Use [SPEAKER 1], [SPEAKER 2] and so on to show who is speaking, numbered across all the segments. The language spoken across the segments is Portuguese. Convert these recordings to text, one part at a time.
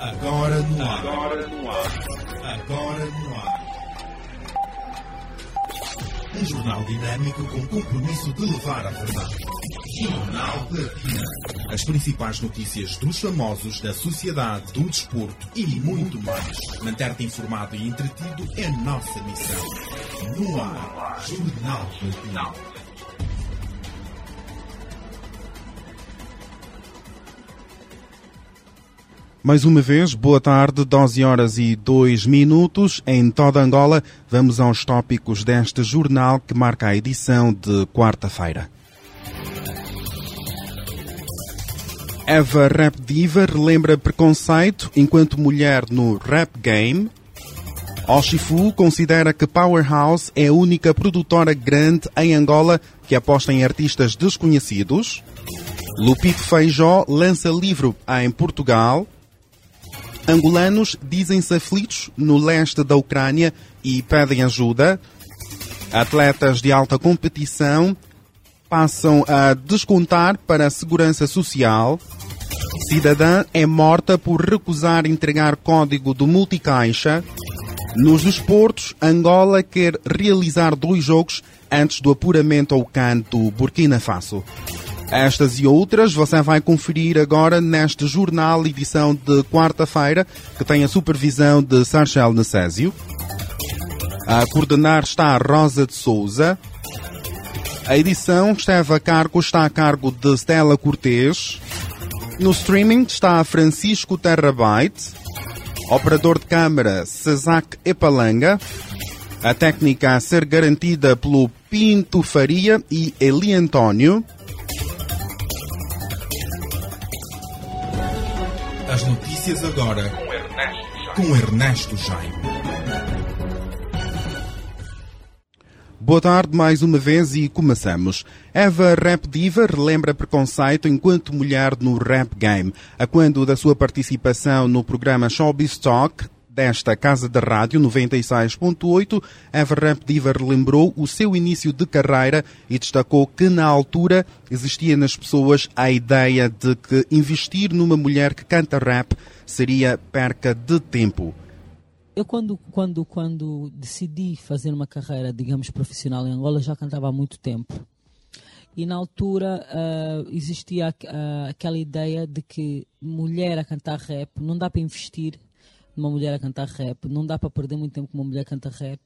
[SPEAKER 1] Agora no ar. Agora no ar. Agora no ar. Um jornal dinâmico com compromisso de levar a verdade. Jornal Platina. As principais notícias dos famosos, da sociedade, do desporto e muito mais. Manter-te informado e entretido é nossa missão. No ar. Jornal Platina.
[SPEAKER 2] Mais uma vez, boa tarde, 12 horas e 2 minutos. Em toda Angola, vamos aos tópicos deste jornal que marca a edição de quarta-feira. Eva Rap Diva relembra preconceito enquanto mulher no rap game. Oshifu considera que Powerhouse é a única produtora grande em Angola que aposta em artistas desconhecidos. Lupito Feijó lança livro em Portugal. Angolanos dizem-se aflitos no leste da Ucrânia e pedem ajuda. Atletas de alta competição passam a descontar para a segurança social. Cidadã é morta por recusar entregar código do multicaixa. Nos desportos, Angola quer realizar dois jogos antes do apuramento ao CAN do Burkina Faso. Estas e outras você vai conferir agora neste jornal, edição de quarta-feira, que tem a supervisão de Sarchel Necésio. A coordenar está a Rosa de Souza. A edição esteve a cargo, está a cargo de Stella Cortês. No streaming está Francisco Terrabyte. Operador de câmara Cesac Epalanga. A técnica a ser garantida pelo Pinto Faria e Eli Antônio.
[SPEAKER 1] As notícias agora com Ernesto Jaime.
[SPEAKER 2] Boa tarde mais uma vez e começamos. Eva Rap Diva relembra preconceito enquanto mulher no rap game. A quando da sua participação no programa Showbiz Talk, desta Casa da Rádio 96.8, Eva Ramp Diva relembrou o seu início de carreira e destacou que na altura existia nas pessoas a ideia de que investir numa mulher que canta rap seria perca de tempo.
[SPEAKER 3] Eu quando, quando, quando decidi fazer uma carreira, digamos, profissional em Angola, já cantava há muito tempo. E na altura uh, existia uh, aquela ideia de que mulher a cantar rap não dá para investir uma mulher a cantar rap. Não dá para perder muito tempo com uma mulher a cantar rap,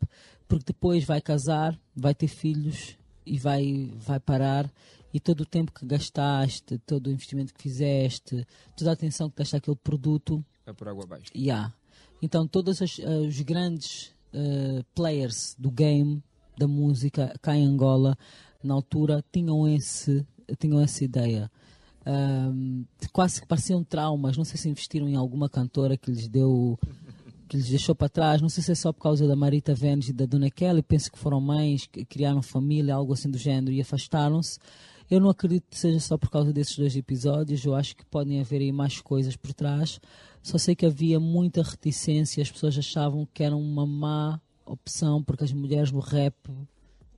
[SPEAKER 3] porque depois vai casar, vai ter filhos e vai, vai parar. E todo o tempo que gastaste, todo o investimento que fizeste, toda a atenção que deste àquele produto.
[SPEAKER 4] Vai por água abaixo.
[SPEAKER 3] Yeah. Então, todos os, uh, os grandes uh, players do game, da música, cá em Angola, na altura, tinham, esse, tinham essa ideia quase que pareciam traumas. Não sei se investiram em alguma cantora que lhes deu que lhes deixou para trás. Não sei se é só por causa da Marita Vênus e da Dona Kelly. Penso que foram mães que criaram família, algo assim do género, e afastaram-se. Eu não acredito que seja só por causa desses dois episódios. Eu acho que podem haver aí mais coisas por trás. Só sei que havia muita reticência. As pessoas achavam que era uma má opção porque as mulheres no rap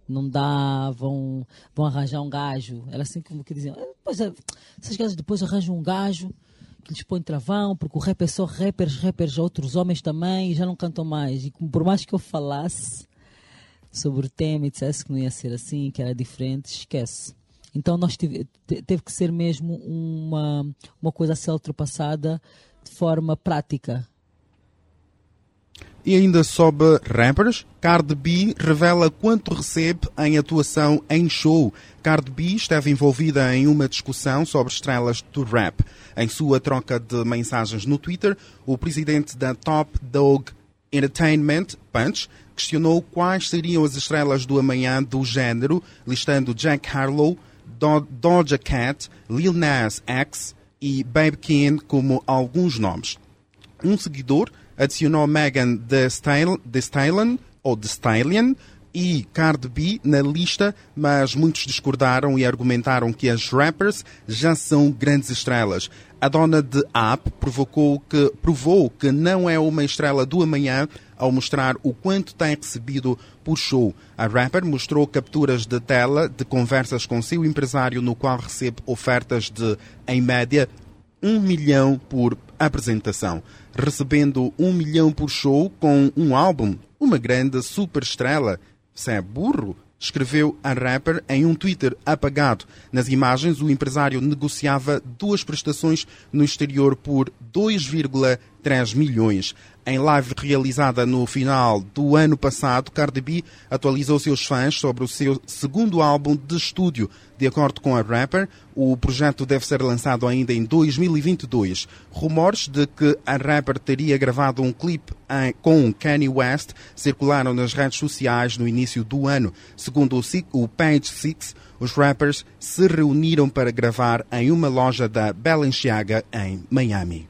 [SPEAKER 3] não dá, vão, vão arranjar um gajo. Era assim como que diziam, ah, depois, essas gajas depois arranjam um gajo que lhes põe travão, porque o rap é só rappers, rappers, outros homens também, e já não cantam mais. E por mais que eu falasse sobre o tema e dissesse que não ia ser assim, que era diferente, esquece. Então nós tive, teve que ser mesmo uma, uma coisa a ser ultrapassada de forma prática
[SPEAKER 2] e ainda sobre rappers, Cardi B revela quanto recebe em atuação em show. Cardi B esteve envolvida em uma discussão sobre estrelas do rap. Em sua troca de mensagens no Twitter, o presidente da Top Dog Entertainment, Punch, questionou quais seriam as estrelas do amanhã do género, listando Jack Harlow, Do Doja Cat, Lil Nas X e Babe Keane como alguns nomes. Um seguidor adicionou Megan Thee Stallion, ou The Stallion, e Cardi B na lista, mas muitos discordaram e argumentaram que as rappers já são grandes estrelas. A dona de App provocou que, provou que não é uma estrela do amanhã ao mostrar o quanto tem recebido por show. A rapper mostrou capturas de tela de conversas com seu empresário no qual recebe ofertas de, em média, um milhão por apresentação, recebendo um milhão por show com um álbum. Uma grande superestrela. Se é burro, escreveu a rapper em um Twitter apagado. Nas imagens, o empresário negociava duas prestações no exterior por 2,3 milhões. Em live realizada no final do ano passado, Cardi B atualizou seus fãs sobre o seu segundo álbum de estúdio. De acordo com a rapper, o projeto deve ser lançado ainda em 2022. Rumores de que a rapper teria gravado um clipe com Kanye West circularam nas redes sociais no início do ano. Segundo o Page Six, os rappers se reuniram para gravar em uma loja da Balenciaga em Miami.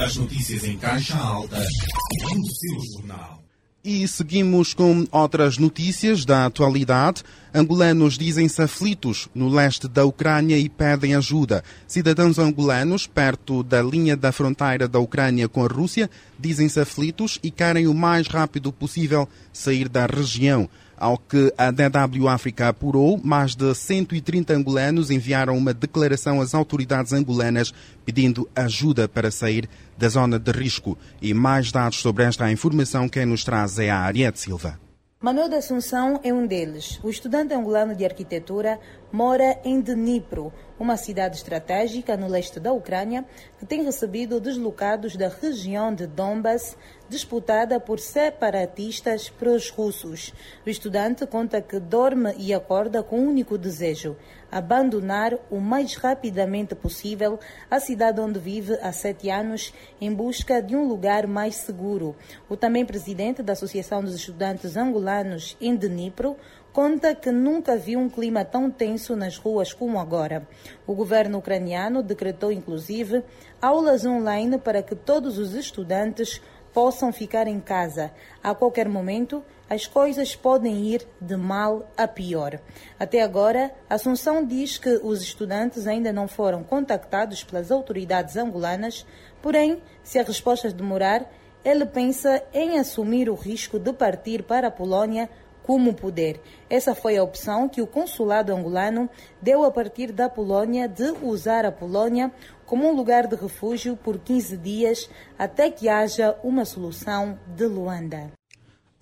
[SPEAKER 1] As notícias em caixa alta no seu jornal.
[SPEAKER 2] E seguimos com outras notícias da atualidade. Angolanos dizem-se aflitos no leste da Ucrânia e pedem ajuda. Cidadãos angolanos, perto da linha da fronteira da Ucrânia com a Rússia, dizem-se aflitos e querem o mais rápido possível sair da região. Ao que a DW África apurou, mais de 130 angolanos enviaram uma declaração às autoridades angolanas pedindo ajuda para sair da zona de risco. E mais dados sobre esta informação quem nos traz é a Ariete Silva.
[SPEAKER 4] Manuel da Assunção é um deles. O estudante angolano de arquitetura mora em Dnipro, uma cidade estratégica no leste da Ucrânia que tem recebido deslocados da região de Donbass, disputada por separatistas pró-russos. O estudante conta que dorme e acorda com um único desejo: abandonar o mais rapidamente possível a cidade onde vive há sete anos em busca de um lugar mais seguro. O também presidente da Associação dos Estudantes Angolanos em Dnipro conta que nunca viu um clima tão tenso nas ruas como agora. O governo ucraniano decretou, inclusive, aulas online para que todos os estudantes possam ficar em casa. A qualquer momento, as coisas podem ir de mal a pior. Até agora, Assunção diz que os estudantes ainda não foram contactados pelas autoridades angolanas, porém, se a resposta demorar, ele pensa em assumir o risco de partir para a Polônia como poder. Essa foi a opção que o consulado angolano deu a partir da Polônia de usar a Polônia como um lugar de refúgio por 15 dias até que haja uma solução de Luanda.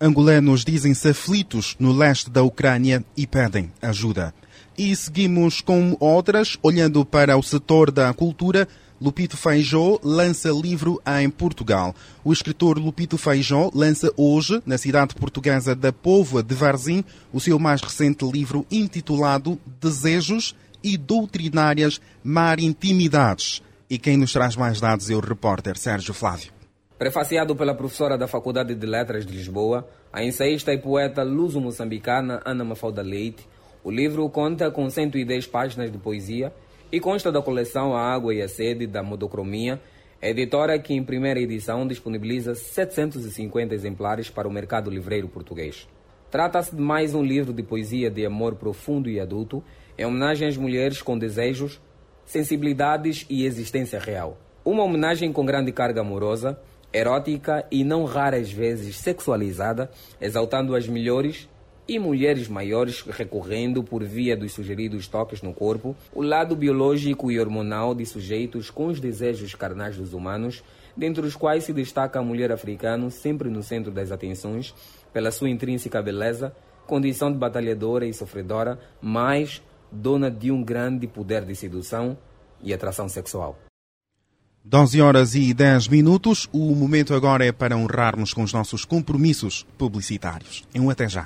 [SPEAKER 2] Angolanos dizem-se aflitos no leste da Ucrânia e pedem ajuda. E seguimos com outras, olhando para o setor da cultura. Lupito Feijó lança livro em Portugal. O escritor Lupito Feijó lança hoje, na cidade portuguesa da Póvoa de Varzim, o seu mais recente livro intitulado Desejos e Doutrinárias Marintimidades. E quem nos traz mais dados é o repórter Sérgio Flávio.
[SPEAKER 5] Prefaciado pela professora da Faculdade de Letras de Lisboa, a ensaísta e poeta luso-moçambicana Ana Mafalda Leite, o livro conta com 110 páginas de poesia e consta da coleção A Água e a Sede da Modocromia, editora que em primeira edição disponibiliza 750 exemplares para o mercado livreiro português. Trata-se de mais um livro de poesia de amor profundo e adulto, em homenagem às mulheres com desejos, sensibilidades e existência real. Uma homenagem com grande carga amorosa, erótica e não raras vezes sexualizada, exaltando as melhores e mulheres maiores recorrendo, por via dos sugeridos toques no corpo, o lado biológico e hormonal de sujeitos com os desejos carnais dos humanos, dentre os quais se destaca a mulher africana, sempre no centro das atenções, pela sua intrínseca beleza, condição de batalhadora e sofredora, mas dona de um grande poder de sedução e atração sexual.
[SPEAKER 2] 12 horas e 10 minutos. O momento agora é para honrarmos com os nossos compromissos publicitários. Um até já.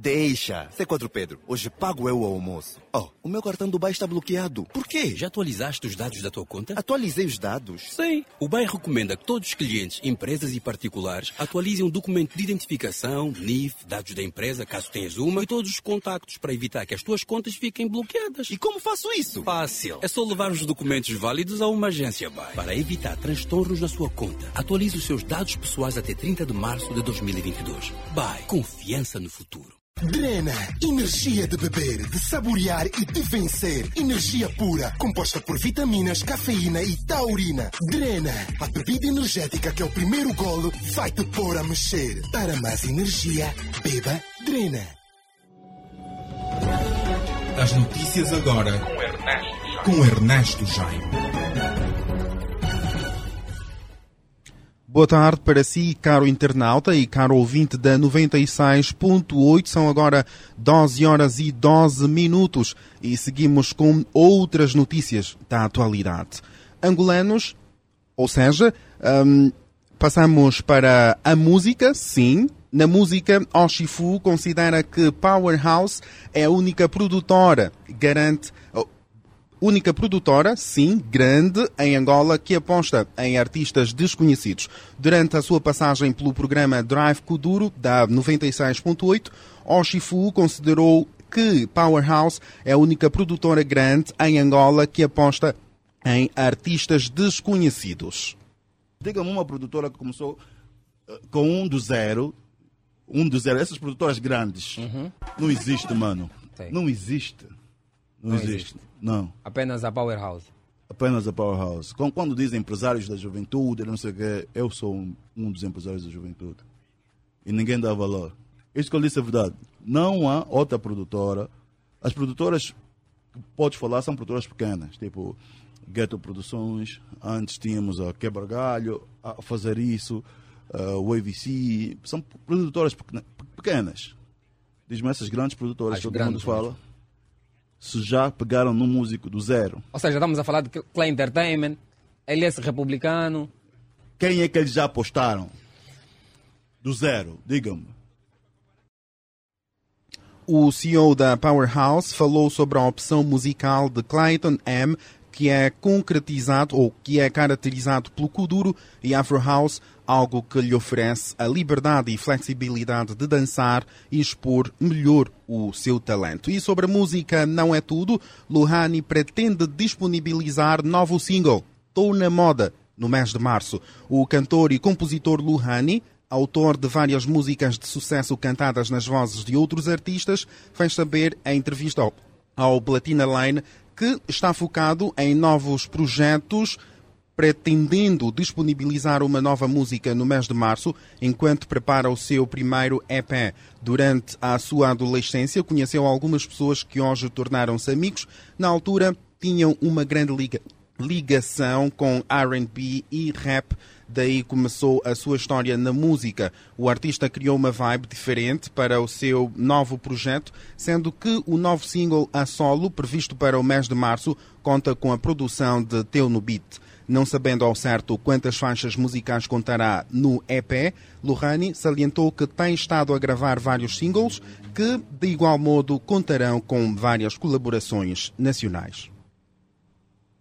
[SPEAKER 6] Deixa. C4 Pedro, hoje pago eu o almoço. Oh, o meu cartão do BAE está bloqueado. Por quê?
[SPEAKER 7] Já atualizaste os dados da tua conta?
[SPEAKER 6] Atualizei os dados.
[SPEAKER 7] Sim. O BAE recomenda que todos os clientes, empresas e particulares atualizem o documento de identificação, NIF, dados da empresa, caso tenhas uma, e todos os contactos para evitar que as tuas contas fiquem bloqueadas.
[SPEAKER 6] E como faço isso?
[SPEAKER 7] Fácil. É só levar os documentos válidos a uma agência BAE para evitar transtornos na sua conta. Atualize os seus dados pessoais até 30 de março de 2022. BAE. Confiança no futuro.
[SPEAKER 8] Drena, energia de beber, de saborear e de vencer. Energia pura, composta por vitaminas, cafeína e taurina. Drena, a bebida energética que é o primeiro golo vai te pôr a mexer. Para mais energia, beba Drena.
[SPEAKER 1] As notícias agora com Ernesto, com Ernesto Jaime.
[SPEAKER 2] Boa tarde para si, caro internauta e caro ouvinte da 96.8. São agora 12 horas e 12 minutos e seguimos com outras notícias da atualidade. Angolanos, ou seja, um, passamos para a música, sim. Na música, Oshifu considera que Powerhouse é a única produtora, garante única produtora, sim, grande, em Angola, que aposta em artistas desconhecidos. Durante a sua passagem pelo programa Drive Kuduro, da 96.8, Oshifu considerou que Powerhouse é a única produtora grande em Angola que aposta em artistas desconhecidos.
[SPEAKER 9] Diga-me uma produtora que começou uh, com um do zero, um do zero, essas produtoras grandes.
[SPEAKER 5] Uhum.
[SPEAKER 9] Não existe, mano.
[SPEAKER 5] Tem.
[SPEAKER 9] Não existe. Não,
[SPEAKER 5] Não
[SPEAKER 9] existe.
[SPEAKER 5] existe.
[SPEAKER 9] Não.
[SPEAKER 5] Apenas a Powerhouse.
[SPEAKER 9] Apenas a Powerhouse. Quando, dizem empresários da juventude, não sei o quê, eu sou um, dos empresários da juventude. E ninguém dá valor. Isto que eu disse é verdade. Não há outra produtora. As produtoras que podes falar são produtoras pequenas, tipo Ghetto Produções. Antes tínhamos a Quebra Galho a fazer isso, o AVC. São produtoras pequena- pequenas. Diz-me essas grandes produtoras
[SPEAKER 5] As
[SPEAKER 9] que todo mundo fala. Se já pegaram num músico do zero.
[SPEAKER 5] Ou seja, estamos a falar de Clay Entertainment, LS Republicano.
[SPEAKER 9] Quem é que eles já apostaram? Do zero, digam-me.
[SPEAKER 2] O CEO da Powerhouse falou sobre a opção musical de Clayton M, que é concretizado ou que é caracterizado pelo Kuduro e Afro House, algo que lhe oferece a liberdade e flexibilidade de dançar e expor melhor o seu talento. E sobre a música não é tudo, Luhani pretende disponibilizar novo single, Tô na Moda, no mês de março. O cantor e compositor Luhani autor de várias músicas de sucesso cantadas nas vozes de outros artistas, fez saber em entrevista ao Platina Line que está focado em novos projetos, pretendendo disponibilizar uma nova música no mês de março, enquanto prepara o seu primeiro EP. Durante a sua adolescência, conheceu algumas pessoas que hoje tornaram-se amigos. Na altura, tinham uma grande liga ligação com R&B e rap, daí começou a sua história na música. O artista criou uma vibe diferente para o seu novo projeto, sendo que o novo single a solo, previsto para o mês de março, conta com a produção de Teu no Beat. Não sabendo ao certo quantas faixas musicais contará no EP, Lohani salientou que tem estado a gravar vários singles que, de igual modo, contarão com várias colaborações nacionais.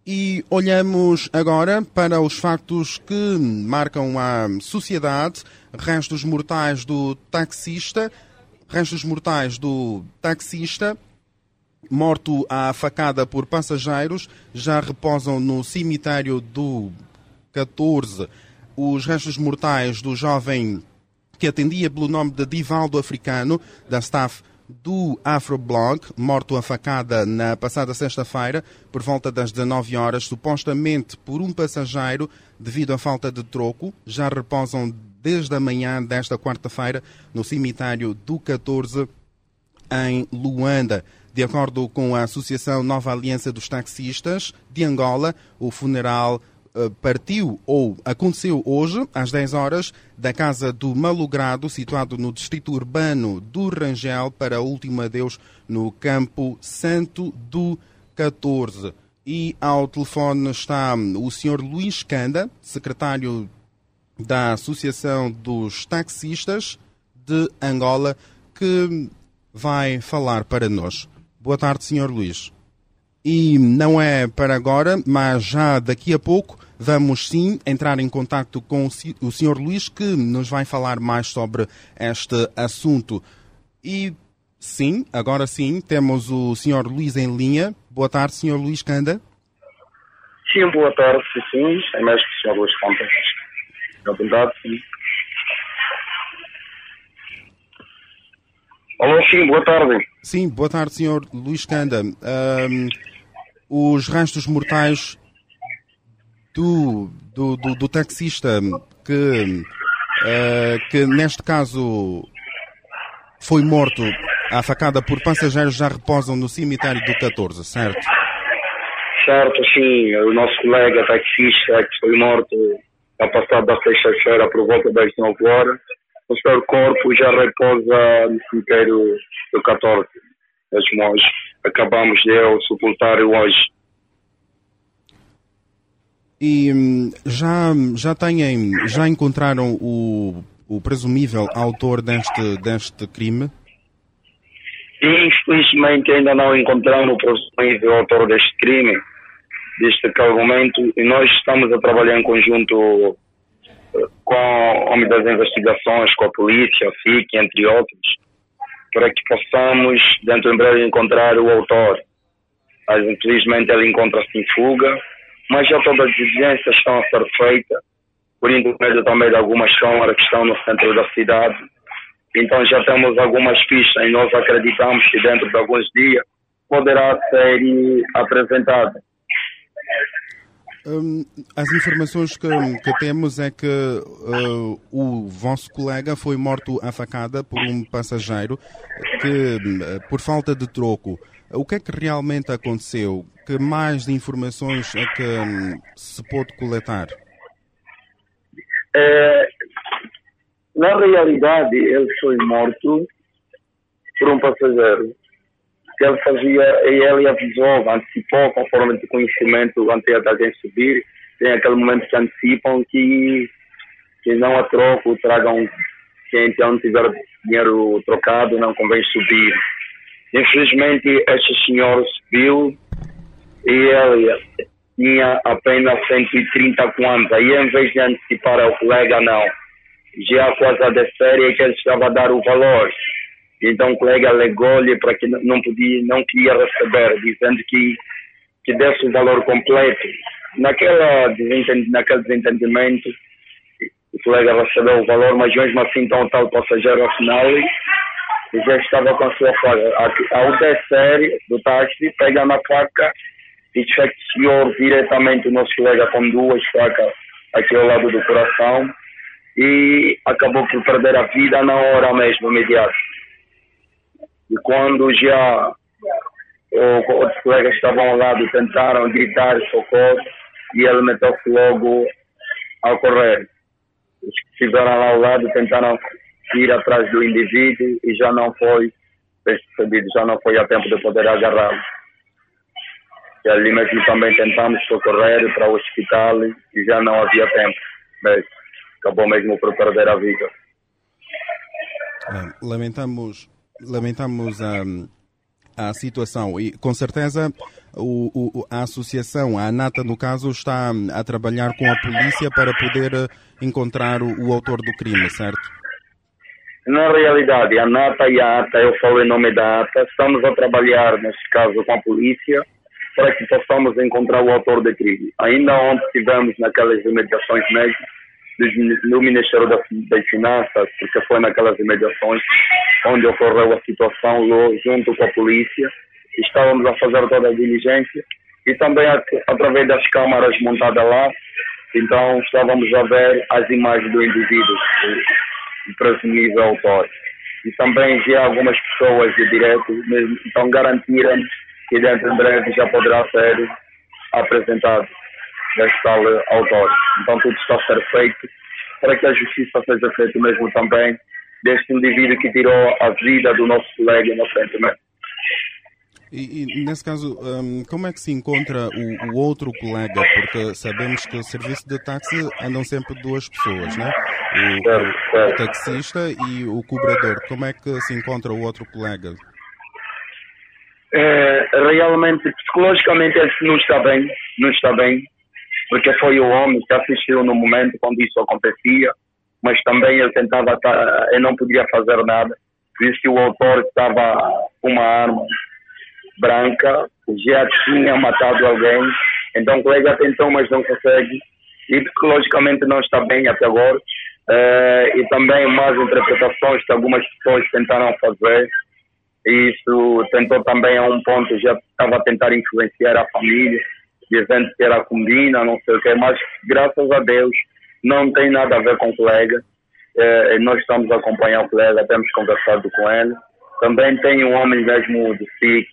[SPEAKER 2] E olhamos agora para os factos que marcam a sociedade, restos mortais do taxista, restos mortais do taxista. Morto à facada por passageiros. Já reposam no cemitério do 14. Os restos mortais do jovem que atendia pelo nome de Divaldo Africano, da staff do Afroblog, morto a facada na passada sexta-feira, por volta das 19 horas, supostamente por um passageiro, devido à falta de troco, já reposam desde a manhã desta quarta-feira no cemitério do 14, em Luanda. De acordo com a Associação Nova Aliança dos Taxistas de Angola, o funeral partiu ou aconteceu hoje, às 10 horas, da casa do Malogrado, situado no distrito urbano do Rangel, para o último adeus no Campo Santo do 14. E ao telefone está o Sr. Luís Canda, secretário da Associação dos Taxistas de Angola, que vai falar para nós. Boa tarde, Sr. Luís. E não é para agora, mas já daqui a pouco vamos sim entrar em contato com o Sr. Luís, que nos vai falar mais sobre este assunto. E sim, agora sim, temos o Sr. Luís em linha. Boa tarde, Sr. Luís Canda.
[SPEAKER 10] Sim, boa tarde, sim, sim. É mais que o Sr. Luís Contas. À vontade, sim. Alô, sim, boa tarde.
[SPEAKER 2] Sim, boa tarde, Sr. Luís Canda. Um, os restos mortais do, do, do, do taxista que, uh, que, neste caso, foi morto à facada por passageiros já reposam no cemitério do 14, certo?
[SPEAKER 10] Certo, sim. O nosso colega taxista que foi morto a passar da sexta-feira por volta das 9 horas o seu corpo já repousa no cemitério do 14 das Mãos. Acabamos de o sepultar hoje.
[SPEAKER 2] E hum, já, já têm, já encontraram o, o presumível autor deste, deste crime?
[SPEAKER 10] Infelizmente ainda não encontramos o presumível autor deste crime, deste momento, e nós estamos a trabalhar em conjunto com o Homem das Investigações, com a polícia, a FIC, entre outros, para que possamos, dentro em breve, encontrar o autor. Mas, infelizmente, ele encontra-se em fuga, mas já todas as diligências estão a ser feitas, por intermédio também de algumas câmaras que estão no centro da cidade. Então, já temos algumas pistas e nós acreditamos que, dentro de alguns dias, poderá ser apresentado.
[SPEAKER 2] Hum, as informações que, que, temos é que uh, o vosso colega foi morto à facada por um passageiro que, uh, por falta de troco. O que é que realmente aconteceu? Que mais informações é que um, se pôde coletar?
[SPEAKER 10] É, na realidade, ele foi morto por um passageiro que ele fazia, e ele avisou, antecipou, conforme de conhecimento, antes da gente subir, tem aquele momento que antecipam que, que não há troco, tragam, quem então tiver dinheiro trocado, não convém subir. Infelizmente, este senhor subiu e ele tinha apenas 130 quantos. Aí, em vez de antecipar ao colega, não. Já quase a descer, é que ele estava a dar o valor. Então o colega alegou-lhe para que não podia, não queria receber, dizendo que que desse o valor completo. Naquela naquele desentendimento, o colega recebeu o valor, mas mesmo assim então o tal passageiro afinal já estava com a sua faca. Ao descer do táxi, pega na faca e infecciou diretamente o nosso colega com duas facas aqui ao lado do coração e acabou por perder a vida na hora mesmo, imediata. E quando já outros colegas estavam ao lado tentaram gritar socorro e ele meteu-se logo ao correr. Os que estiveram lá ao lado tentaram ir atrás do indivíduo e já não foi percebido, já não foi a tempo de poder agarrá-lo. E ali mesmo também tentamos socorrer para o hospital e já não havia tempo. Mas acabou mesmo por perder a vida.
[SPEAKER 2] É, lamentamos lamentamos a, a situação e com certeza o, o, a associação, a ANATA no caso, está a trabalhar com a polícia para poder encontrar o, o autor do crime, certo?
[SPEAKER 10] Na realidade, a ANATA e a ATA, eu falo em nome da ATA, estamos a trabalhar, neste caso, com a polícia para que possamos encontrar o autor do crime. Ainda ontem estivemos naquelas imediações no Ministério das, Finanças, porque foi naquelas imediações onde ocorreu a situação, junto com a polícia. Estávamos a fazer toda a diligência e também através das câmaras montadas lá, então estávamos a ver as imagens do indivíduo, o presumível autor. E também já algumas pessoas de direito mesmo, então garantiram que dentro de breve já poderá ser apresentado deste tal autor. Então tudo está a ser feito para que a justiça seja feita mesmo também deste indivíduo que tirou a vida do nosso colega inocentemente.
[SPEAKER 2] E, e, nesse caso, um, como é que se encontra o, o, outro colega? Porque sabemos que o serviço de táxi andam sempre duas pessoas, né? O, certo, certo. o taxista e o cobrador. Como é que se encontra o outro colega?
[SPEAKER 10] É, realmente, psicologicamente, ele não está bem, não está bem, porque foi o homem que assistiu no momento quando isso acontecia, mas também ele tentava, ele não podia fazer nada, visto que o autor estava com uma arma branca, já tinha matado alguém, então o colega tentou, mas não consegue, e psicologicamente não está bem até agora, uh, e também mais interpretações que algumas pessoas tentaram fazer, e isso tentou também a um ponto, já estava a tentar influenciar a família, dizendo que era combina, não sei o que, mas graças a Deus não tem nada a ver com o colega, uh, nós estamos a acompanhar o colega, temos conversado com ele, também tem um homem mesmo de SIC,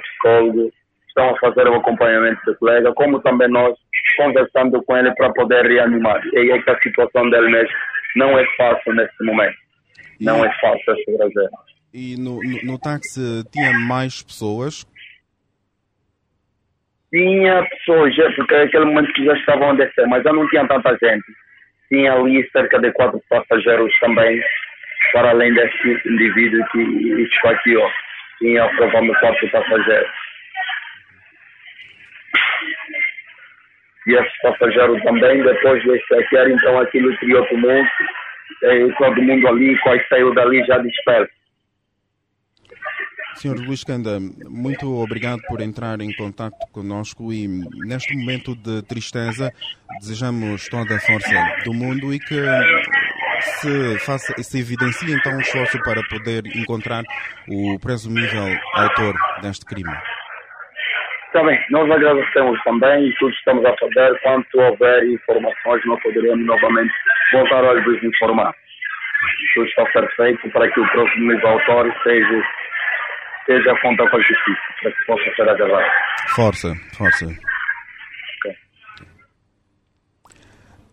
[SPEAKER 10] psicólogo, estão a fazer o acompanhamento do colega, como também nós conversando com ele para poder reanimar. E é que a situação dele mesmo não é fácil neste momento. Não e, é fácil esse trazer.
[SPEAKER 2] E no, no, no táxi tinha mais pessoas?
[SPEAKER 10] Tinha pessoas, porque naquele momento que já estavam a descer, mas já não tinha tanta gente. Tinha ali cerca de quatro passageiros também para além deste indivíduo que esfaqueou. Tinha provavelmente quatro passageiros. E esses passageiros também, depois de esfaquear, então aquilo criou tumulto. E todo mundo ali, quase saiu dali já disperso.
[SPEAKER 2] Senhor Luís Canda, muito obrigado por entrar em contato conosco e neste momento de tristeza desejamos toda a força do mundo e que se, faça, se evidencie então um esforço para poder encontrar o presumível autor deste crime.
[SPEAKER 10] Está bem, nós agradecemos também e tudo estamos a fazer. Quanto houver informações, nós poderemos novamente voltar a vos informar. Tudo está perfeito para que o presumível autor seja, seja a conta com a justiça, para que possa ser agarrado.
[SPEAKER 2] Força, força.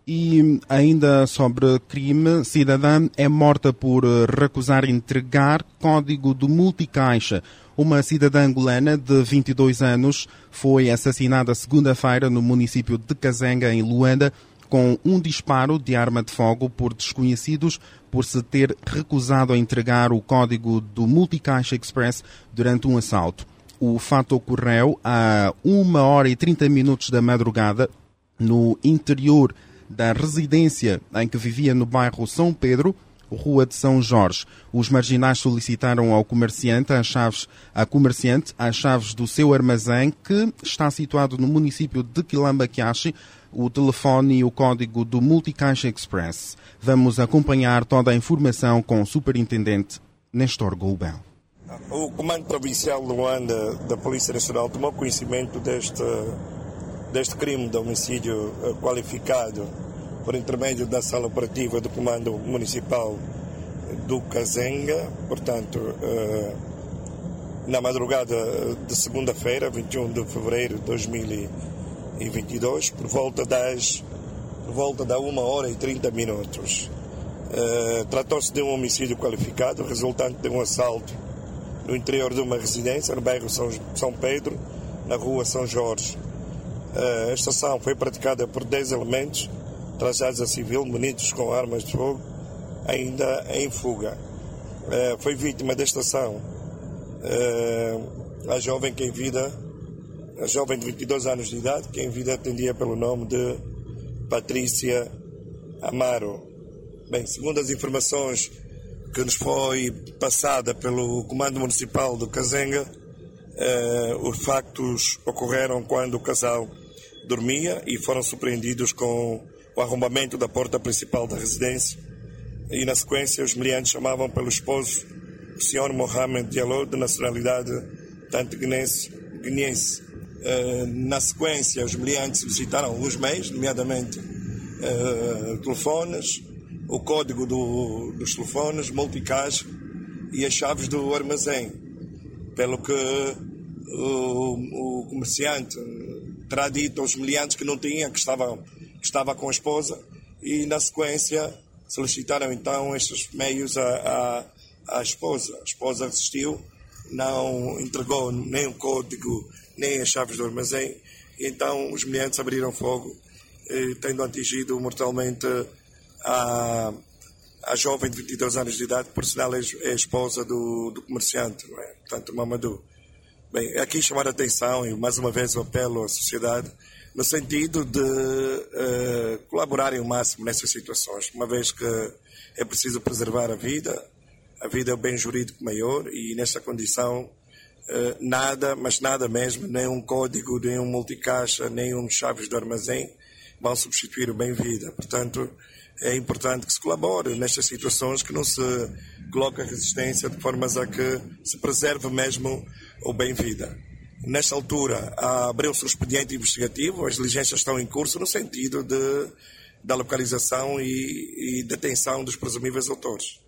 [SPEAKER 2] E ainda sobre crime, cidadã é morta por recusar entregar código do multicaixa. Uma cidadã angolana de 22 anos foi assassinada segunda-feira no município de Cazenga, em Luanda, com um disparo de arma de fogo por desconhecidos por se ter recusado a entregar o código do Multicaixa Express durante um assalto. O fato ocorreu a 1 hora e 30 minutos da madrugada no interior da residência em que vivia no bairro São Pedro, Rua de São Jorge. Os marginais solicitaram ao comerciante as chaves, a comerciante as chaves do seu armazém, que está situado no município de Quilambaquiaxi, o telefone e o código do Multicaixa Express. Vamos acompanhar toda a informação com o superintendente Nestor Goubel.
[SPEAKER 11] O Comando Provincial de Luanda da Polícia Nacional tomou conhecimento deste deste crime de homicídio eh, qualificado por intermédio da sala operativa do Comando Municipal do Cazenga, portanto, eh, na madrugada de segunda-feira, 21 de fevereiro de 2022, por volta das por volta da 1 hora e 30 minutos. Eh, tratou-se de um homicídio qualificado resultante de um assalto no interior de uma residência no bairro São, São Pedro, na rua São Jorge. Eh, esta ação foi praticada por 10 elementos trajados a civil, munidos com armas de fogo, ainda em fuga. Eh, foi vítima desta ação a jovem que em vida, a jovem de 22 anos de idade, que em vida atendia pelo nome de Patrícia Amaro. Bem, segundo as informações que nos foi passada pelo Comando Municipal do Cazenga, os factos ocorreram quando o casal dormia e foram surpreendidos com o arrombamento da porta principal da residência. E na sequência, os meliantes chamavam pelo esposo, o senhor Mohamed Diallo, de nacionalidade tanto guinense. guinense. Uh, na sequência, os meliantes solicitaram alguns meios, nomeadamente uh, telefones, o código do, dos telefones, multicaixa e as chaves do armazém. Pelo que o, o comerciante terá dito aos meliantes que não tinha, que estava, que estava com a esposa, e na sequência solicitaram então estes meios à, à, à esposa. A esposa resistiu não entregou nem o código, nem as chaves do armazém. Então os meliantes abriram fogo, eh, tendo atingido mortalmente a, a jovem de 22 anos de idade, por sinal é, é a esposa do, do comerciante, não é? portanto Mamadou. Bem, aqui chamar a atenção e mais uma vez o apelo à sociedade no sentido de uh, colaborarem o máximo nessas situações, uma vez que é preciso preservar a vida, a vida é o bem jurídico maior e nesta condição nada, mas nada mesmo, nem um código, nem um multicaixa, nem um chaves do armazém vão substituir o bem-vida. Portanto, é importante que se colabore nestas situações, que não se coloque a resistência de formas a que se preserve mesmo o bem-vida. Nesta altura, abriu-se um expediente investigativo, as diligências estão em curso no sentido de, da localização e, e detenção dos presumíveis autores.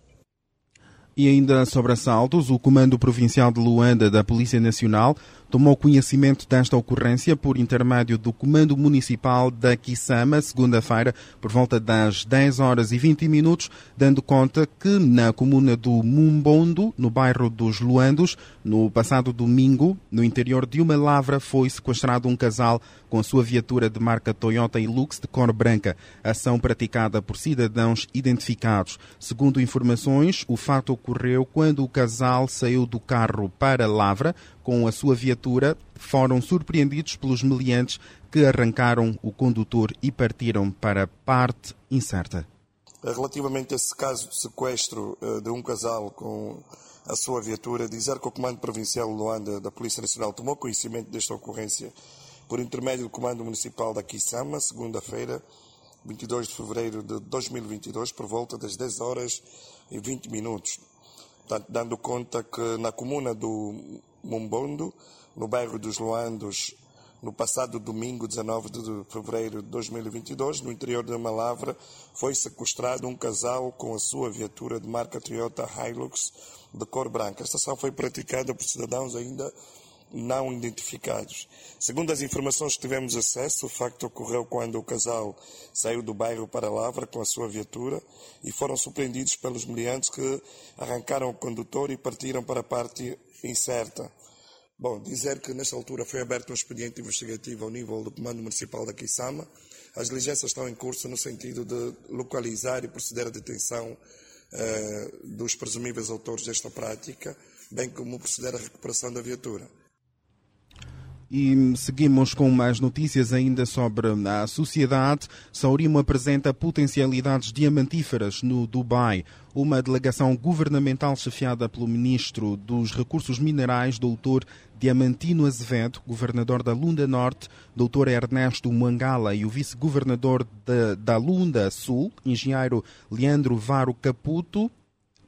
[SPEAKER 2] E ainda sobre assaltos, o Comando Provincial de Luanda da Polícia Nacional tomou conhecimento desta ocorrência por intermédio do Comando Municipal da Quissama, segunda-feira, por volta das 10 horas e 20 minutos, dando conta que na comuna do Mumbondo, no bairro dos Luandos, no passado domingo, no interior de uma lavra, foi sequestrado um casal com a sua viatura de marca Toyota Hilux de cor branca. Ação praticada por cidadãos identificados. Segundo informações, o fato ocorreu quando o casal saiu do carro para lavra com a sua viatura, foram surpreendidos pelos meliantes que arrancaram o condutor e partiram para parte incerta.
[SPEAKER 11] Relativamente a esse caso de sequestro eh, de um casal com a sua viatura, dizer que o Comando Provincial Luanda da Polícia Nacional tomou conhecimento desta ocorrência por intermédio do Comando Municipal da Quissama, segunda-feira, 22 de fevereiro de 2022, por volta das 10 horas e 20 minutos. Dando conta que na comuna do Mumbondo, no bairro dos Luandos, no passado domingo, 19 de fevereiro de 2022, no interior de uma lavra, foi sequestrado um casal com a sua viatura de marca Toyota Hilux de cor branca. Esta ação foi praticada por cidadãos ainda não identificados. Segundo as informações que tivemos acesso, o facto ocorreu quando o casal saiu do bairro para Lavra com a sua viatura e foram surpreendidos pelos meliantes que arrancaram o condutor e partiram para a parte incerta. Bom, dizer que nesta altura foi aberto um expediente investigativo ao nível do Comando Municipal da Quissama. As diligências estão em curso no sentido de localizar e proceder à detenção eh, dos presumíveis autores desta prática, bem como proceder à recuperação da viatura.
[SPEAKER 2] E seguimos com mais notícias ainda sobre a sociedade. Saurimo apresenta potencialidades diamantíferas no Dubai. Uma delegação governamental chefiada pelo ministro dos Recursos Minerais, doutor Diamantino Azevedo, governador da Lunda Norte, doutor Ernesto Mangala e o vice-governador da Lunda Sul, engenheiro Leandro Varo Caputo,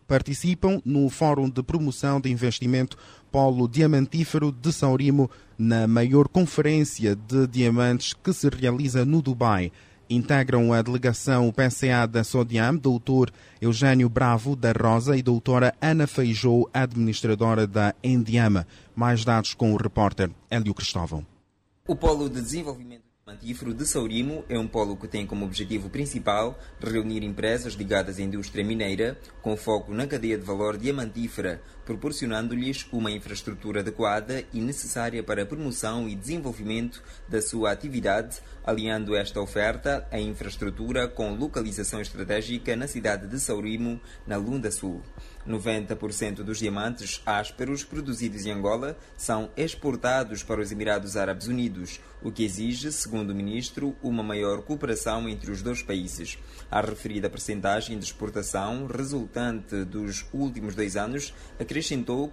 [SPEAKER 2] participam no Fórum de Promoção de Investimento Polo Diamantífero de Saurimo, na maior conferência de diamantes que se realiza no Dubai. Integram a delegação PCA da Sodiam, doutor Eugênio Bravo da Rosa e doutora Ana Feijou, administradora da Endiama. Mais dados com o repórter Hélio Cristóvão.
[SPEAKER 12] O Polo de Desenvolvimento Mantífero de Saurimo é um polo que tem como objetivo principal reunir empresas ligadas à indústria mineira com foco na cadeia de valor diamantífera, proporcionando-lhes uma infraestrutura adequada e necessária para a promoção e desenvolvimento da sua atividade, alinhando esta oferta à infraestrutura com localização estratégica na cidade de Saurimo, na Lunda Sul. 90% dos diamantes ásperos produzidos em Angola são exportados para os Emirados Árabes Unidos, o que exige, segundo o ministro, uma maior cooperação entre os dois países. A referida percentagem de exportação resultante dos últimos dois anos acrescentou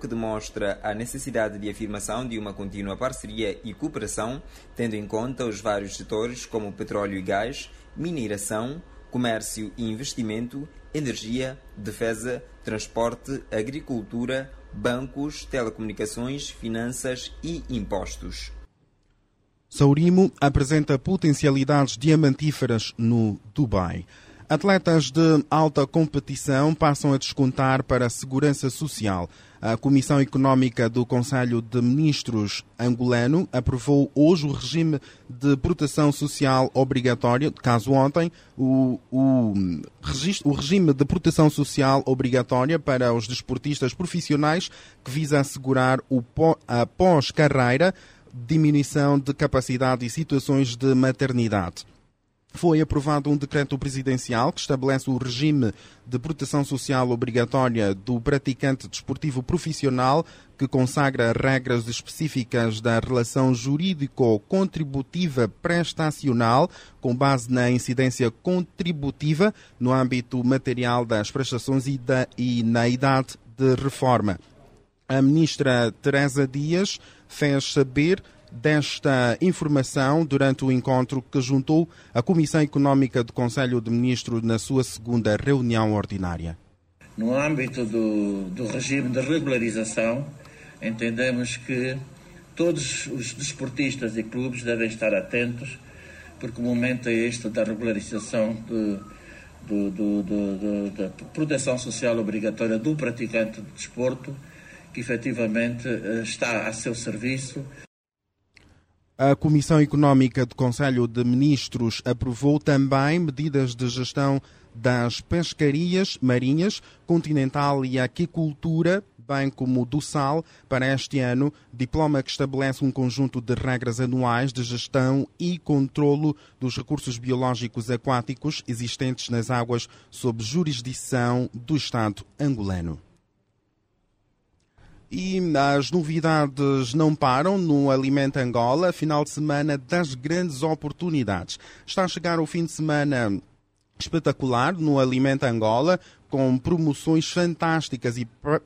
[SPEAKER 12] que demonstra a necessidade de afirmação de uma contínua parceria e cooperação, tendo em conta os vários setores como petróleo e gás, mineração, comércio e investimento, energia, defesa, transporte, agricultura, bancos, telecomunicações, finanças e impostos.
[SPEAKER 2] Saurimo apresenta potencialidades diamantíferas no Dubai. Atletas de alta competição passam a descontar para a segurança social. A Comissão Económica do Conselho de Ministros angolano aprovou hoje o regime de proteção social obrigatória, caso ontem, o, o, o regime de proteção social obrigatória para os desportistas profissionais que visa assegurar o, a pós-carreira, diminuição de capacidade e situações de maternidade foi aprovado um decreto presidencial que estabelece o regime de proteção social obrigatória do praticante desportivo profissional, que consagra regras específicas da relação jurídico-contributiva prestacional com base na incidência contributiva no âmbito material das prestações e, da, e na idade de reforma. A ministra Teresa Dias fez saber desta informação durante o encontro que juntou a Comissão Económica do Conselho de Ministros na sua segunda reunião ordinária.
[SPEAKER 13] No âmbito do, do regime de regularização, entendemos que todos os desportistas e clubes devem estar atentos, porque o momento é este da regularização de, do, do, do, da proteção social obrigatória do praticante de desporto, que efetivamente eh, está a seu serviço
[SPEAKER 2] a Comissão Económica do Conselho de Ministros aprovou também medidas de gestão das pescarias marinhas, continental e aquicultura, bem como do sal, para este ano, diploma que estabelece um conjunto de regras anuais de gestão e controlo dos recursos biológicos aquáticos existentes nas águas sob jurisdição do Estado angolano. E as novidades não param no Alimenta Angola, final de semana das grandes oportunidades. Está a chegar o fim de semana espetacular no Alimenta Angola, com promoções fantásticas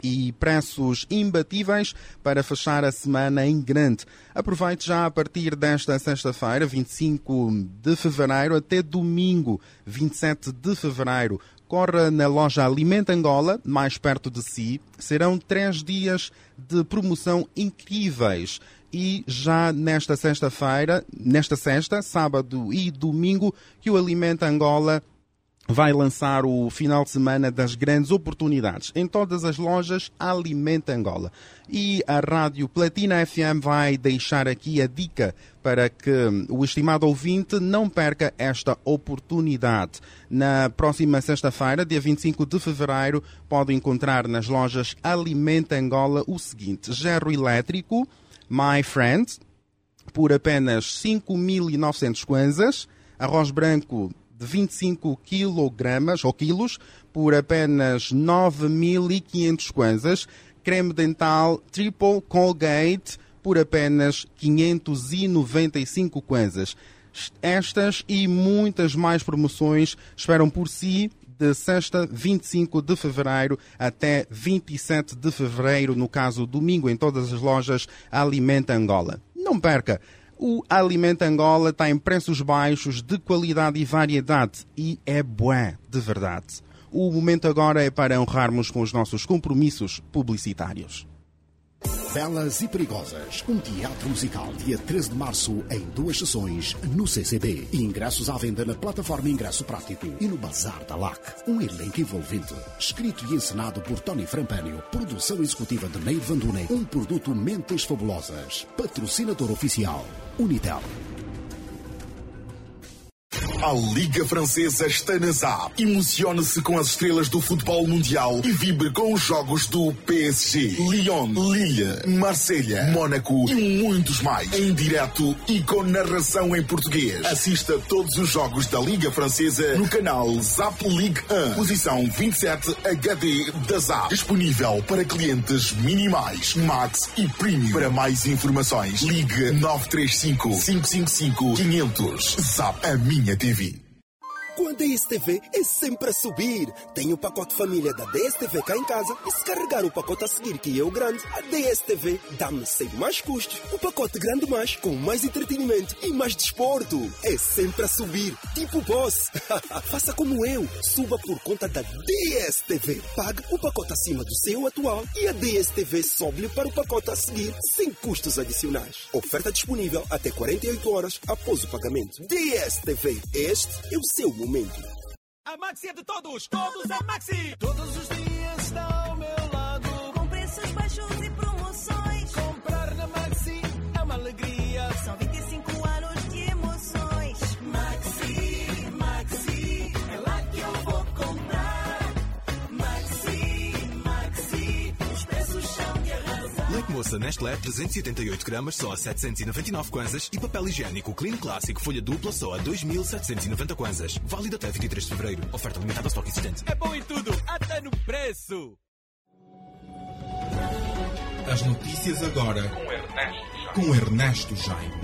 [SPEAKER 2] e, preços imbatíveis para fechar a semana em grande. Aproveite já a partir desta sexta-feira, 25 de fevereiro, até domingo, 27 de fevereiro, corra na loja Alimenta Angola, mais perto de si. Serão três dias de promoção incríveis. E já nesta sexta-feira, nesta sexta, sábado e domingo, que o Alimenta Angola vai lançar o final de semana das grandes oportunidades em todas as lojas Alimenta Angola. E a Rádio Platina FM vai deixar aqui a dica para que o estimado ouvinte não perca esta oportunidade. Na próxima sexta-feira, dia 25 de fevereiro, pode encontrar nas lojas Alimenta Angola o seguinte: Gerro elétrico My Friend por apenas 5.900 kwanzas, arroz branco de 25 kg ou quilos por apenas 9.500 kwanzas, creme dental Triple Colgate por apenas 595 kwanzas. Estas e muitas mais promoções esperam por si de sexta 25 de fevereiro até 27 de fevereiro, no caso domingo, em todas as lojas Alimenta Angola. Não perca! O Alimento Angola está em preços baixos, de qualidade e variedade e é bué, de verdade. O momento agora é para honrarmos com os nossos compromissos publicitários.
[SPEAKER 14] Belas e Perigosas, um teatro musical dia 13 de março em duas sessões no CCB. Ingressos à venda na plataforma Ingresso Prático e no Bazar da LAC. Um elenco envolvente, escrito e encenado por Tony Frampânio, produção executiva de Neide Vandune, um produto Mentes Fabulosas, patrocinador oficial Unitel.
[SPEAKER 15] A Liga Francesa está na ZAP. Emocione-se com as estrelas do futebol mundial e vibre com os jogos do PSG, Lyon, Lille, Marselha, Mônaco e muitos mais. Em direto e com narração em português. Assista todos os jogos da Liga Francesa no canal Zap Ligue 1, posição 27 HD da ZAP. Disponível para clientes minimais, Max e Premium. Para mais informações, ligue 935 555 500. Zap, a minha TV.
[SPEAKER 16] Com a DSTV é sempre a subir. Tem o pacote família da DSTV cá em casa e se carregar o pacote a seguir, que é o grande, a DSTV dá-me sem mais custos. O pacote grande mais, com mais entretenimento e mais desporto. É sempre a subir, tipo boss. Faça como eu, suba por conta da DSTV. Pague o pacote acima do seu atual e a DSTV sobe para o pacote a seguir, sem custos adicionais. Oferta disponível até 48 horas após o pagamento. DSTV, este é o seu momento.
[SPEAKER 17] A Maxi é de todos, todos é Maxi.
[SPEAKER 18] Todos os dias está ao meu lado.
[SPEAKER 19] Com preços baixos e promoções.
[SPEAKER 20] Moça Nestlé 388 gramas só a 799 kwanzas e papel higiênico Clean Classic folha dupla só a 2790 kwanzas. Válido até 23 de fevereiro. Oferta limitada ao estoque existente.
[SPEAKER 17] É bom em tudo, até no preço.
[SPEAKER 1] As notícias agora com Ernesto Jaime.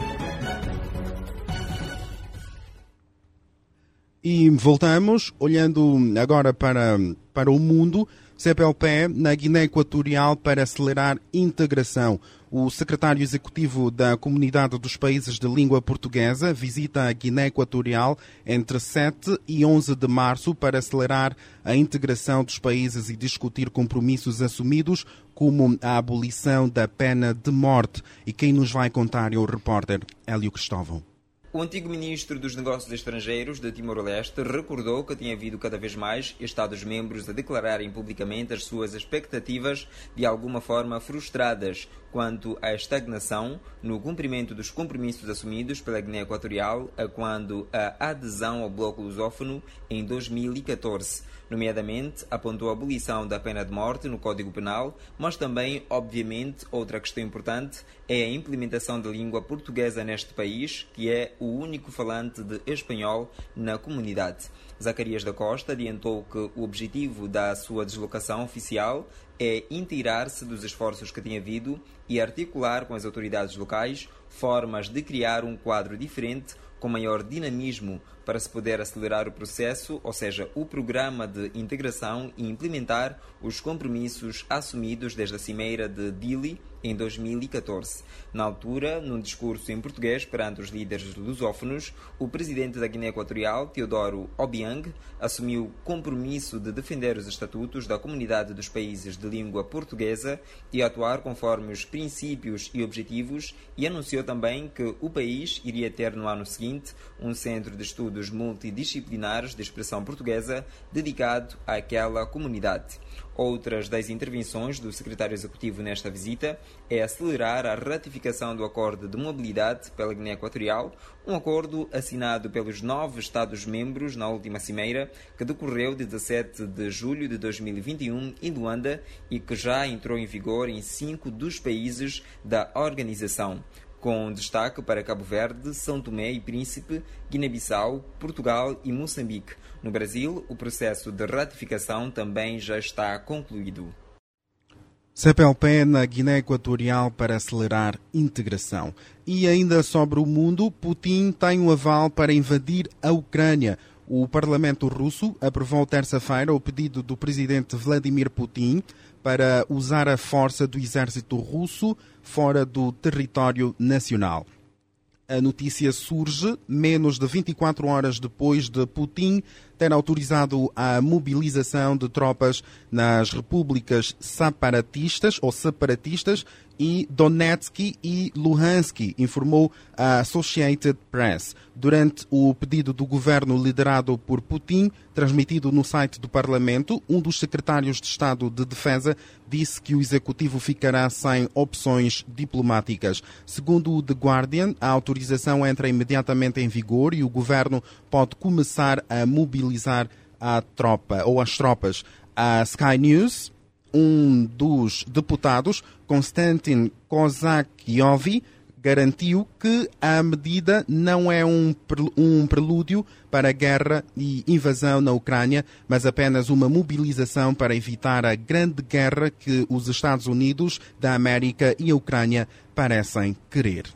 [SPEAKER 2] E voltamos, olhando agora para, para o mundo, CPLP na Guiné Equatorial para acelerar integração. O secretário executivo da Comunidade dos Países de Língua Portuguesa visita a Guiné Equatorial entre 7 e 11 de março para acelerar a integração dos países e discutir compromissos assumidos, como a abolição da pena de morte. E quem nos vai contar é o repórter Hélio Cristóvão.
[SPEAKER 12] O antigo ministro dos Negócios Estrangeiros de Timor-Leste recordou que tinha havido cada vez mais Estados-membros a declararem publicamente as suas expectativas de alguma forma frustradas quanto à estagnação no cumprimento dos compromissos assumidos pela Guiné Equatorial quando a adesão ao bloco lusófono em 2014. Nomeadamente, apontou a abolição da pena de morte no Código Penal, mas também, obviamente, outra questão importante é a implementação da língua portuguesa neste país, que é o único falante de espanhol na comunidade. Zacarias da Costa adiantou que o objetivo da sua deslocação oficial é inteirar-se dos esforços que tem havido e articular com as autoridades locais formas de criar um quadro diferente com maior dinamismo para se poder acelerar o processo, ou seja, o programa de integração e implementar os compromissos assumidos desde a Cimeira de Dili em 2014. Na altura, num discurso em português perante os líderes lusófonos, o presidente da Guiné Equatorial, Teodoro Obiang, assumiu o compromisso de defender os estatutos da comunidade dos países de língua portuguesa e atuar conforme os princípios e objetivos e anunciou também que o país iria ter no ano seguinte um centro de estudos multidisciplinares de expressão portuguesa dedicado àquela comunidade. Outras das intervenções do secretário executivo nesta visita é acelerar a ratificação do acordo de mobilidade pela Guiné Equatorial, um acordo assinado pelos nove Estados-membros na última cimeira, que decorreu de 17 de julho de 2021 em Luanda e que já entrou em vigor em cinco dos países da organização com destaque para Cabo Verde, São Tomé e Príncipe, Guiné-Bissau, Portugal e Moçambique. No Brasil, o processo de ratificação também já está concluído.
[SPEAKER 2] CPLP na Guiné Equatorial para acelerar integração. E ainda sobre o mundo, Putin tem um aval para invadir a Ucrânia. O Parlamento russo aprovou terça-feira o pedido do presidente Vladimir Putin para usar a força do exército russo fora do território nacional. A notícia surge menos de 24 horas depois de Putin ter autorizado a mobilização de tropas nas repúblicas separatistas ou separatistas e Donetsk e Luhansk, informou a Associated Press. Durante o pedido do governo liderado por Putin, transmitido no site do Parlamento, um dos secretários de Estado de Defesa disse que o executivo ficará sem opções diplomáticas. Segundo o The Guardian, a autorização entra imediatamente em vigor e o governo pode começar a mobilizar a tropa ou as tropas. A Sky News um dos deputados, Konstantin Kozakiovi, garantiu que a medida não é um, prelúdio para a guerra e invasão na Ucrânia, mas apenas uma mobilização para evitar a grande guerra que os Estados Unidos da América e a Ucrânia parecem querer.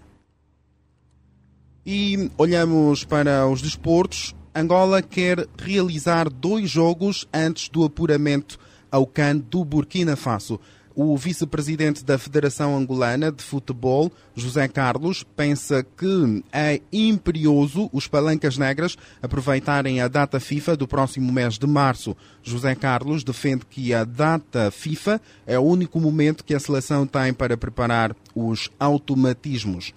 [SPEAKER 2] E olhamos para os desportos. Angola quer realizar dois jogos antes do apuramento ao CAN do Burkina Faso. O vice-presidente da Federação Angolana de Futebol, José Carlos, pensa que é imperioso os palancas negras aproveitarem a data FIFA do próximo mês de março. José Carlos defende que a data FIFA é o único momento que a seleção tem para preparar os automatismos.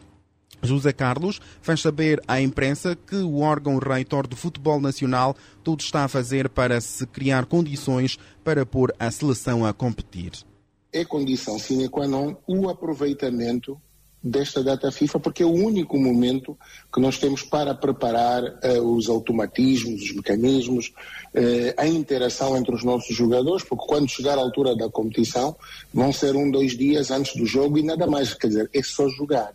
[SPEAKER 2] José Carlos faz saber à imprensa que o órgão reitor do futebol nacional tudo está a fazer para se criar condições para pôr a seleção a competir.
[SPEAKER 21] É condição sine qua non o aproveitamento desta data FIFA, porque é o único momento que nós temos para preparar eh, os automatismos, os mecanismos, eh, a interação entre os nossos jogadores, porque quando chegar a altura da competição vão ser um, dois dias antes do jogo e nada mais, quer dizer, é só jogar.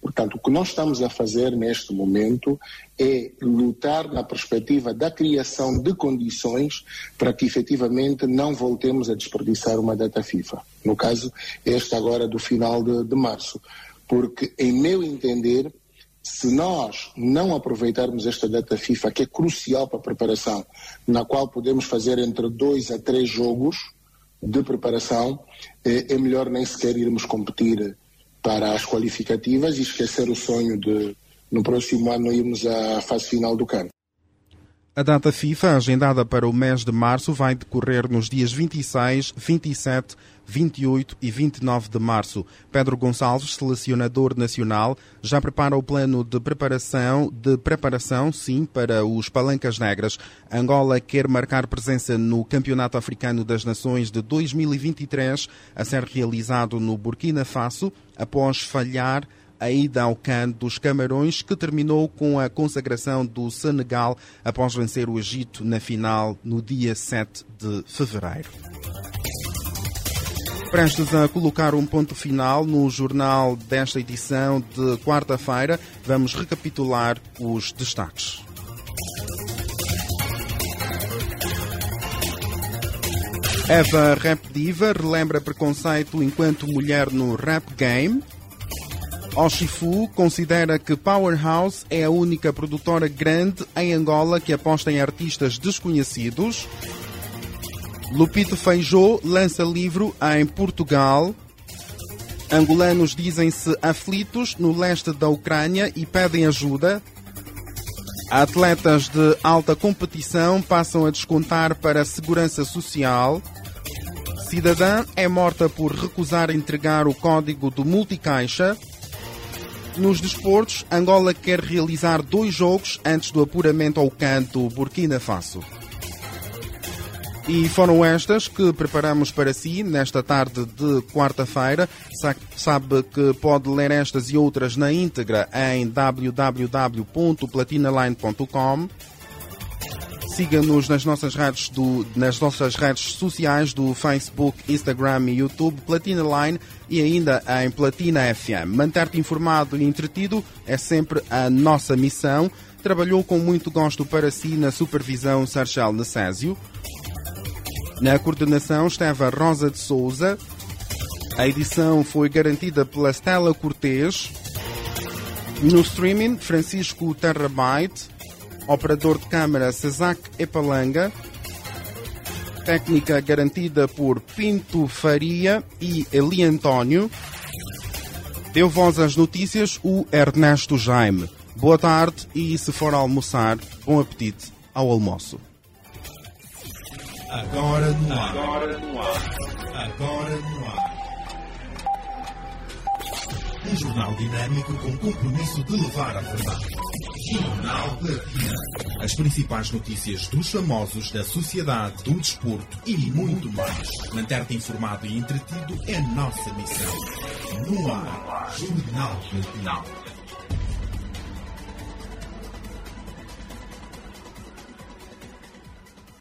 [SPEAKER 21] Portanto, o que nós estamos a fazer neste momento é lutar na perspectiva da criação de condições para que efetivamente não voltemos a desperdiçar uma data FIFA. No caso, esta agora do final de, de março. Porque, em meu entender, se nós não aproveitarmos esta data FIFA, que é crucial para a preparação, na qual podemos fazer entre dois a três jogos de preparação, é, é melhor nem sequer irmos competir para as qualificativas e esquecer o sonho de, no próximo ano, irmos à fase final do CAN.
[SPEAKER 2] A data FIFA, agendada para o mês de março, vai decorrer nos dias 26, 27, 28 e 29 de março. Pedro Gonçalves, selecionador nacional, já prepara o plano de preparação, de preparação, sim, para os Palancas Negras. Angola quer marcar presença no Campeonato Africano das Nações de 2023, a ser realizado no Burkina Faso, após falhar a ida ao CAN dos Camarões, que terminou com a consagração do Senegal após vencer o Egito na final no dia 7 de fevereiro. Prestes a colocar um ponto final no jornal desta edição de quarta-feira, vamos recapitular os destaques. Eva Rap Diva relembra preconceito enquanto mulher no rap game. Oshifu considera que Powerhouse é a única produtora grande em Angola que aposta em artistas desconhecidos. Lupito Feijó lança livro em Portugal. Angolanos dizem-se aflitos no leste da Ucrânia e pedem ajuda. Atletas de alta competição passam a descontar para a segurança social. Cidadã é morta por recusar entregar o código do multicaixa. Nos desportos, Angola quer realizar dois jogos antes do apuramento ao canto Burkina Faso. E foram estas que preparamos para si nesta tarde de quarta-feira. Sabe que pode ler estas e outras na íntegra em www.platinaline.com. Siga-nos nas nossas redes do, nas nossas redes sociais do Facebook, Instagram e YouTube, Platina Line e ainda em Platina FM. Manter-te informado e entretido é sempre a nossa missão. Trabalhou com muito gosto para si na supervisão Sarchal Necésio. Na coordenação esteve a Rosa de Souza. A edição foi garantida pela Stella Cortês. No streaming, Francisco Terrabyte. Operador de câmara Cesac Epalanga. Técnica garantida por Pinto Faria e Eli António. Deu voz às notícias o Ernesto Jaime. Boa tarde e, se for almoçar, bom apetite ao almoço.
[SPEAKER 1] Agora no ar. Agora no ar. Agora no ar. Um jornal dinâmico com compromisso de levar a verdade. Jornal Platina. As principais notícias dos famosos, da sociedade, do desporto e muito mais. Manter-te informado e entretido é nossa missão. No ar. Jornal Platina.